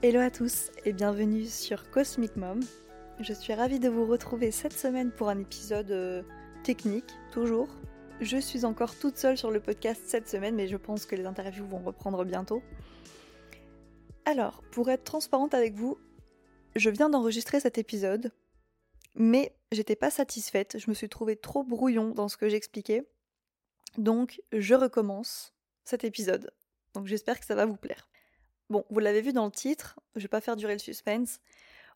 Hello à tous et bienvenue sur Cosmic Mom. Je suis ravie de vous retrouver cette semaine pour un épisode euh, technique, toujours. Je suis encore toute seule sur le podcast cette semaine, mais je pense que les interviews vont reprendre bientôt. Alors, pour être transparente avec vous, je viens d'enregistrer cet épisode, mais j'étais pas satisfaite, je me suis trouvée trop brouillon dans ce que j'expliquais. Donc, je recommence cet épisode. Donc, j'espère que ça va vous plaire. Bon, vous l'avez vu dans le titre, je vais pas faire durer le suspense.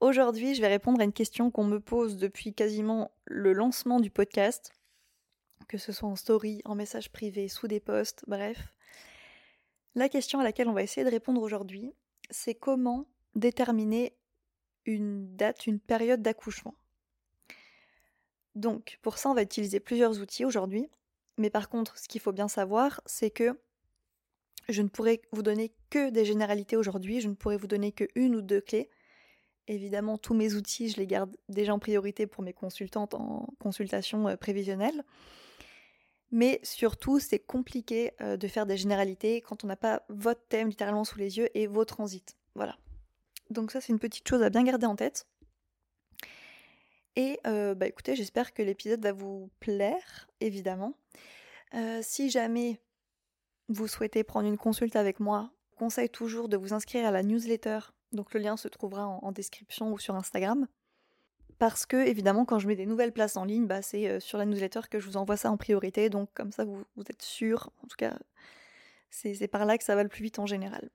Aujourd'hui, je vais répondre à une question qu'on me pose depuis quasiment le lancement du podcast, que ce soit en story, en message privé, sous des posts, bref. La question à laquelle on va essayer de répondre aujourd'hui, c'est comment déterminer une date, une période d'accouchement. Donc, pour ça, on va utiliser plusieurs outils aujourd'hui. Mais par contre, ce qu'il faut bien savoir, c'est que je ne pourrai vous donner que des généralités aujourd'hui, je ne pourrai vous donner que une ou deux clés. Évidemment, tous mes outils, je les garde déjà en priorité pour mes consultantes en consultation euh, prévisionnelle. Mais surtout, c'est compliqué euh, de faire des généralités quand on n'a pas votre thème littéralement sous les yeux et vos transits. Voilà. Donc ça, c'est une petite chose à bien garder en tête. Et euh, bah écoutez, j'espère que l'épisode va vous plaire, évidemment. si jamais vous souhaitez prendre une consulte avec moi, conseille toujours de vous inscrire à la newsletter. Donc le lien se trouvera en, description ou sur Instagram. Parce que, évidemment, quand je mets des nouvelles places en ligne, bah, c'est euh, sur la newsletter que je vous envoie ça en priorité. Donc comme ça, vous, êtes sûr. En tout cas, c'est par là que ça va le plus vite en général.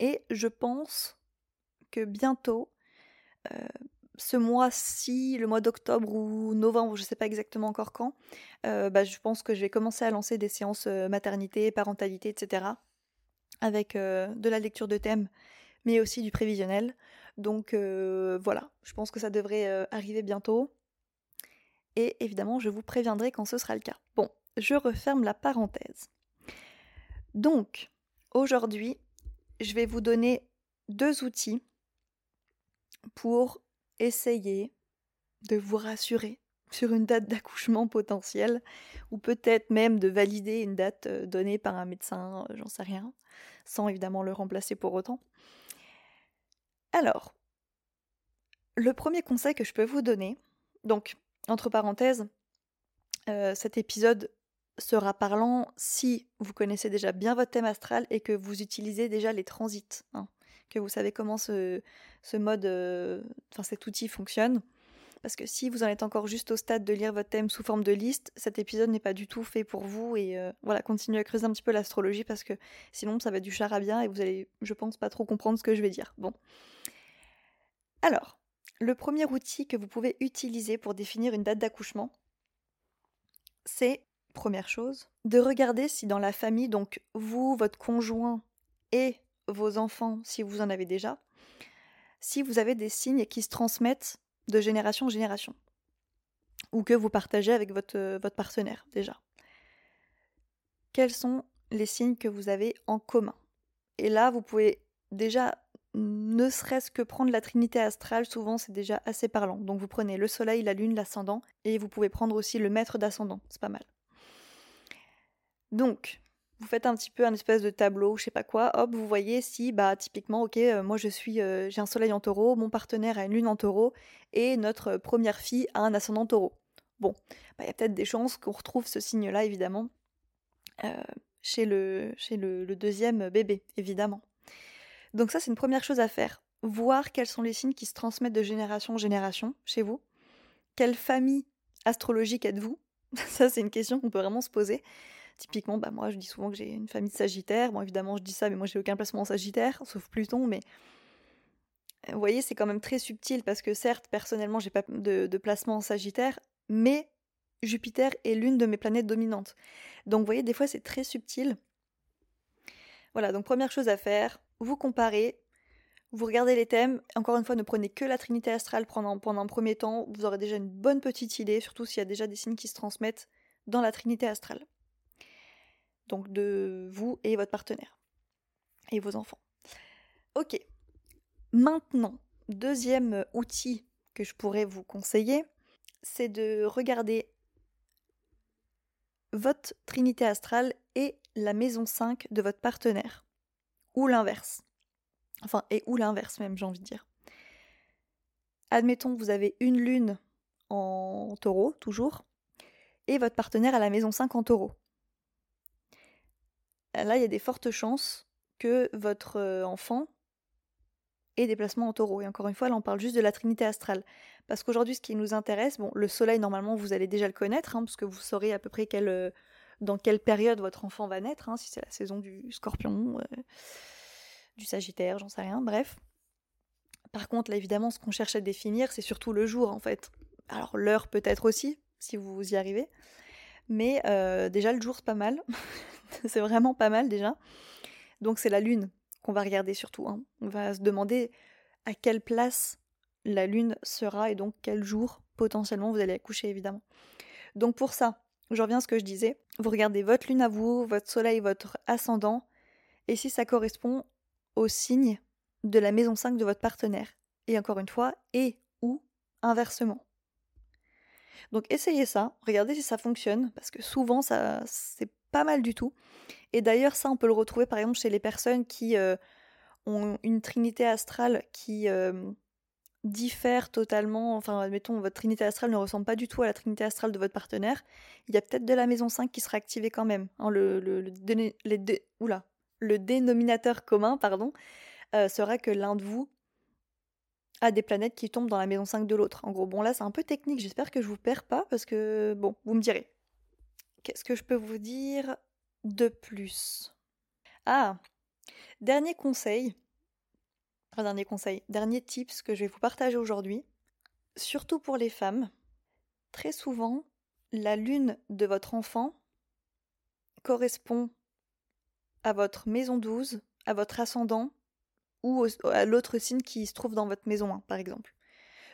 Et je pense que bientôt, euh, ce mois-ci, le mois d'octobre ou novembre, je ne sais pas exactement encore quand, euh, bah, je pense que je vais commencer à lancer des séances euh, maternité, parentalité, etc. Avec euh, de la lecture de thèmes, mais aussi du prévisionnel. Donc voilà, je pense que ça devrait arriver bientôt. Et évidemment, je vous préviendrai quand ce sera le cas. Bon, je referme la parenthèse. Donc, aujourd'hui, je vais vous donner deux outils pour essayez de vous rassurer sur une date d'accouchement potentielle, ou peut-être même de valider une date euh, donnée par un médecin, euh, j'en sais rien, sans évidemment le remplacer pour autant. Alors, le premier conseil que je peux vous donner, donc, entre parenthèses, euh, cet épisode sera parlant si vous connaissez déjà bien votre thème astral et que vous utilisez déjà les transits. Hein que vous savez comment ce, mode, euh, enfin cet outil fonctionne. Parce que si vous en êtes encore juste au stade de lire votre thème sous forme de liste, cet épisode n'est pas du tout fait pour vous. Et euh, voilà, continuez à creuser un petit peu l'astrologie parce que sinon ça va être du charabia et vous allez, je pense, pas trop comprendre ce que je vais dire. Bon. Alors, le premier outil que vous pouvez utiliser pour définir une date d'accouchement, c'est, première chose, de regarder si dans la famille, donc vous, votre conjoint et vos enfants, si vous en avez déjà, si vous avez des signes qui se transmettent de génération en génération, ou que vous partagez avec votre, euh, votre partenaire déjà. Quels sont les signes que vous avez en commun? Et là, vous pouvez déjà, ne serait-ce que prendre la trinité astrale, souvent c'est déjà assez parlant. Donc vous prenez le soleil, la lune, l'ascendant, et vous pouvez prendre aussi le maître d'ascendant, c'est pas mal. Donc, vous faites un petit peu un espèce de tableau, je sais pas quoi, hop, vous voyez si, bah, typiquement, ok, euh, moi je suis, euh, j'ai un soleil en taureau, mon partenaire a une lune en taureau, et notre première fille a un ascendant taureau. Bon, bah, il y a peut-être des chances qu'on retrouve ce signe-là, évidemment, euh, chez, le, chez le deuxième bébé, évidemment. Donc ça, c'est une première chose à faire. Voir quels sont les signes qui se transmettent de génération en génération chez vous. Quelle famille astrologique êtes-vous? Ça, c'est une question qu'on peut vraiment se poser. Typiquement, bah moi je dis souvent que j'ai une famille de Sagittaire. Bon évidemment je dis ça, mais moi j'ai aucun placement en Sagittaire, sauf Pluton, mais vous voyez, c'est quand même très subtil parce que certes, personnellement, j'ai pas de, placement en Sagittaire, mais Jupiter est l'une de mes planètes dominantes. Donc vous voyez, des fois c'est très subtil. Voilà, donc première chose à faire, vous comparez, vous regardez les thèmes. Encore une fois, ne prenez que la trinité astrale pendant un premier temps. Vous aurez déjà une bonne petite idée, surtout s'il y a déjà des signes qui se transmettent dans la trinité astrale donc de vous et votre partenaire et vos enfants. Ok. Maintenant, deuxième outil que je pourrais vous conseiller, c'est de regarder votre trinité astrale et la maison 5 de votre partenaire. Ou l'inverse. Enfin, et ou l'inverse même, j'ai envie de dire. Admettons, vous avez une lune en taureau, toujours, et votre partenaire à la maison 5 en taureau. Là, il y a des fortes chances que votre enfant ait des placements en taureau. Et encore une fois, là, on parle juste de la trinité astrale. Parce qu'aujourd'hui, ce qui nous intéresse, le soleil, normalement, vous allez déjà le connaître, hein, parce que vous saurez à peu près dans quelle période votre enfant va naître, hein, si c'est la saison du scorpion, du sagittaire, j'en sais rien, bref. Par contre, là, évidemment, ce qu'on cherche à définir, c'est surtout le jour, en fait. Alors, l'heure peut-être aussi, si vous y arrivez. Mais déjà, le jour, c'est pas mal. c'est vraiment pas mal, déjà. Donc, c'est la lune qu'on va regarder surtout. Hein. On va se demander à quelle place la lune sera et donc quel jour potentiellement vous allez accoucher, évidemment. Donc, pour ça, je reviens à ce que je disais. Vous regardez votre lune à vous, votre soleil, votre ascendant. Et si ça correspond au signe de la maison 5 de votre partenaire. Et encore une fois, et ou inversement. Donc essayez ça, regardez si ça fonctionne, parce que souvent ça c'est pas mal du tout. Et d'ailleurs ça on peut le retrouver par exemple chez les personnes qui euh, ont une trinité astrale qui euh, diffère totalement, enfin admettons votre trinité astrale ne ressemble pas du tout à la trinité astrale de votre partenaire, il y a peut-être de la maison 5 qui sera activée quand même. Hein, le, le, dénominateur commun, pardon, euh, sera que l'un de vous a des planètes qui tombent dans la maison 5 de l'autre. En gros, bon là c'est un peu technique, j'espère que je vous perds pas parce que bon, vous me direz. Qu'est-ce que je peux vous dire de plus? Ah, dernier conseil, enfin dernier conseil, dernier tips que je vais vous partager aujourd'hui, surtout pour les femmes. Très souvent, la lune de votre enfant correspond à votre maison 12, à votre ascendant ou à l'autre signe qui se trouve dans votre maison 1, par exemple.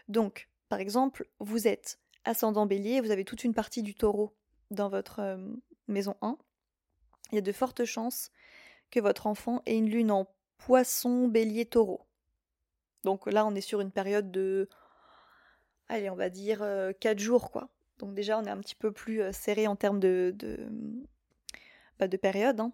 Donc, par exemple, vous êtes ascendant bélier, vous avez toute une partie du taureau dans votre maison 1. Il y a de fortes chances que votre enfant ait une lune en poisson, bélier, taureau. Donc là, on est sur une période de. Allez, on va dire 4 euh, jours, quoi. Donc déjà, on est un petit peu plus serré en termes de. de, bah, de période. Hein.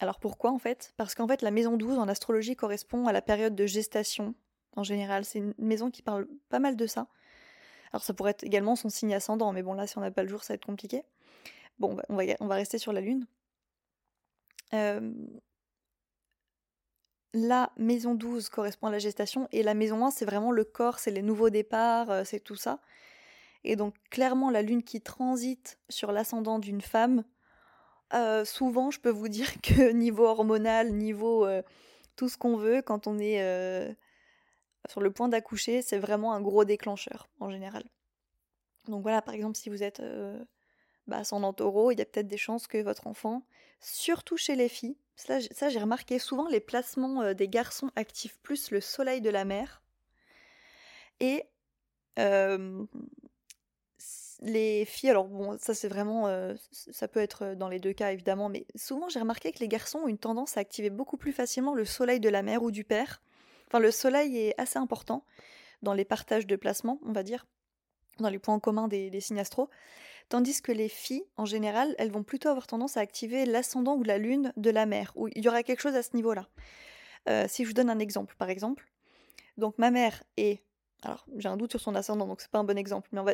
Alors pourquoi en fait? Parce qu'en fait la maison 12 en astrologie correspond à la période de gestation en général. C'est une maison qui parle pas mal de ça. Alors ça pourrait être également son signe ascendant, mais bon là si on n'a pas le jour ça va être compliqué. Bon, on va, on va rester sur la lune. Euh, la maison 12 correspond à la gestation et la maison 1 c'est vraiment le corps, c'est les nouveaux départs, euh, c'est tout ça. Et donc clairement la lune qui transite sur l'ascendant d'une femme euh, souvent, je peux vous dire que niveau hormonal, niveau tout ce qu'on veut, quand on est sur le point d'accoucher, c'est vraiment un gros déclencheur en général. Donc voilà, par exemple, si vous êtes bah, ascendant taureau, il y a peut-être des chances que votre enfant, surtout chez les filles, ça, j'ai remarqué souvent les placements des garçons activent plus le soleil de la mère. Et les filles, alors bon, ça c'est vraiment, euh, ça peut être dans les deux cas évidemment, mais souvent j'ai remarqué que les garçons ont une tendance à activer beaucoup plus facilement le soleil de la mère ou du père. Le soleil est assez important dans les partages de placement, on va dire, dans les points communs des, des signes astro, tandis que les filles, en général, elles vont plutôt avoir tendance à activer l'ascendant ou la lune de la mère, où il y aura quelque chose à ce niveau-là. Euh, si je vous donne un exemple, par exemple, donc ma mère est alors, j'ai un doute sur son ascendant, donc c'est pas un bon exemple, mais moi,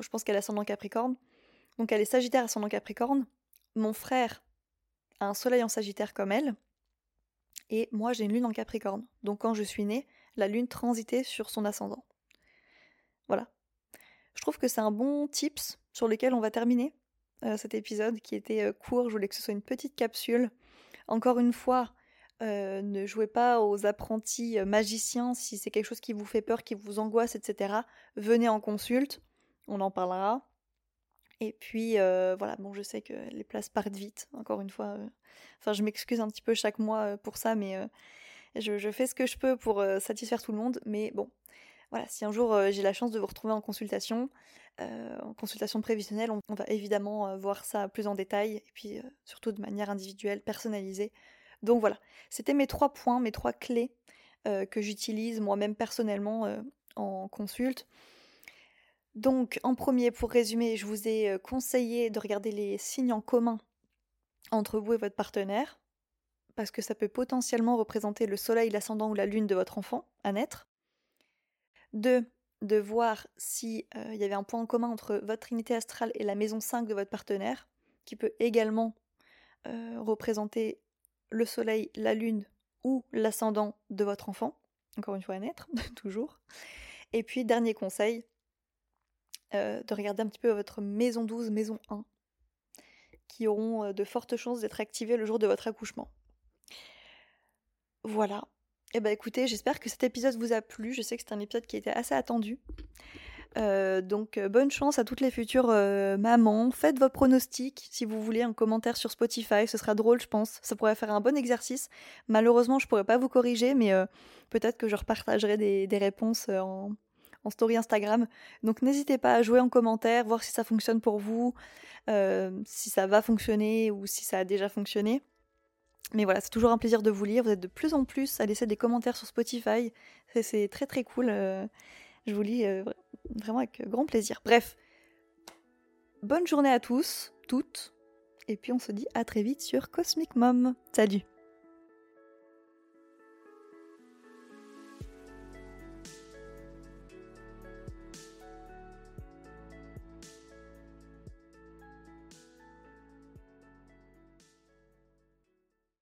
je pense qu'elle est ascendant Capricorne. Donc, elle est Sagittaire ascendant Capricorne. Mon frère a un soleil en Sagittaire comme elle. Et moi, j'ai une lune en Capricorne. Donc, quand je suis née, la lune transitait sur son ascendant. Voilà. Je trouve que c'est un bon tips sur lequel on va terminer euh, cet épisode qui était euh, court. Je voulais que ce soit une petite capsule. Encore une fois, euh, ne jouez pas aux apprentis magiciens si c'est quelque chose qui vous fait peur, qui vous angoisse, etc. Venez en consulte, on en parlera. Et puis euh, voilà, bon, je sais que les places partent vite, encore une fois. Enfin, je m'excuse un petit peu chaque mois pour ça, mais je, fais ce que je peux pour satisfaire tout le monde. Mais bon, voilà, si un jour j'ai la chance de vous retrouver en consultation, en consultation prévisionnelle, on, va évidemment voir ça plus en détail, et puis surtout de manière individuelle, personnalisée, donc voilà, c'était mes trois points, mes trois clés euh, que j'utilise moi-même personnellement euh, en consulte. Donc en premier, pour résumer, je vous ai euh, conseillé de regarder les signes en commun entre vous et votre partenaire. parce que ça peut potentiellement représenter le soleil, l'ascendant ou la lune de votre enfant à naître. 2. De voir s'il il y avait un point en commun entre votre trinité astrale et la maison 5 de votre partenaire, qui peut également représenter le soleil, la lune ou l'ascendant de votre enfant, encore une fois à naître, toujours. Et puis, dernier conseil, de regarder un petit peu votre maison 12, maison 1, qui auront de fortes chances d'être activées le jour de votre accouchement. Voilà. Eh ben écoutez, j'espère que cet épisode vous a plu. Je sais que c'est un épisode qui était assez attendu. donc bonne chance à toutes les futures mamans. Faites vos pronostics si vous voulez un commentaire sur Spotify, ce sera drôle je pense. Ça pourrait faire un bon exercice. Malheureusement je pourrais pas vous corriger mais peut-être que je repartagerai des, des réponses en, en story Instagram. Donc n'hésitez pas à jouer en commentaire, voir si ça fonctionne pour vous, euh, si ça va fonctionner ou si ça a déjà fonctionné. Mais voilà, c'est toujours un plaisir de vous lire. Vous êtes de plus en plus à laisser des commentaires sur Spotify. C'est très très cool. Euh, je vous lis euh, vraiment avec grand plaisir. Bref, bonne journée à tous, toutes. Et puis on se dit à très vite sur Cosmic Mom. Salut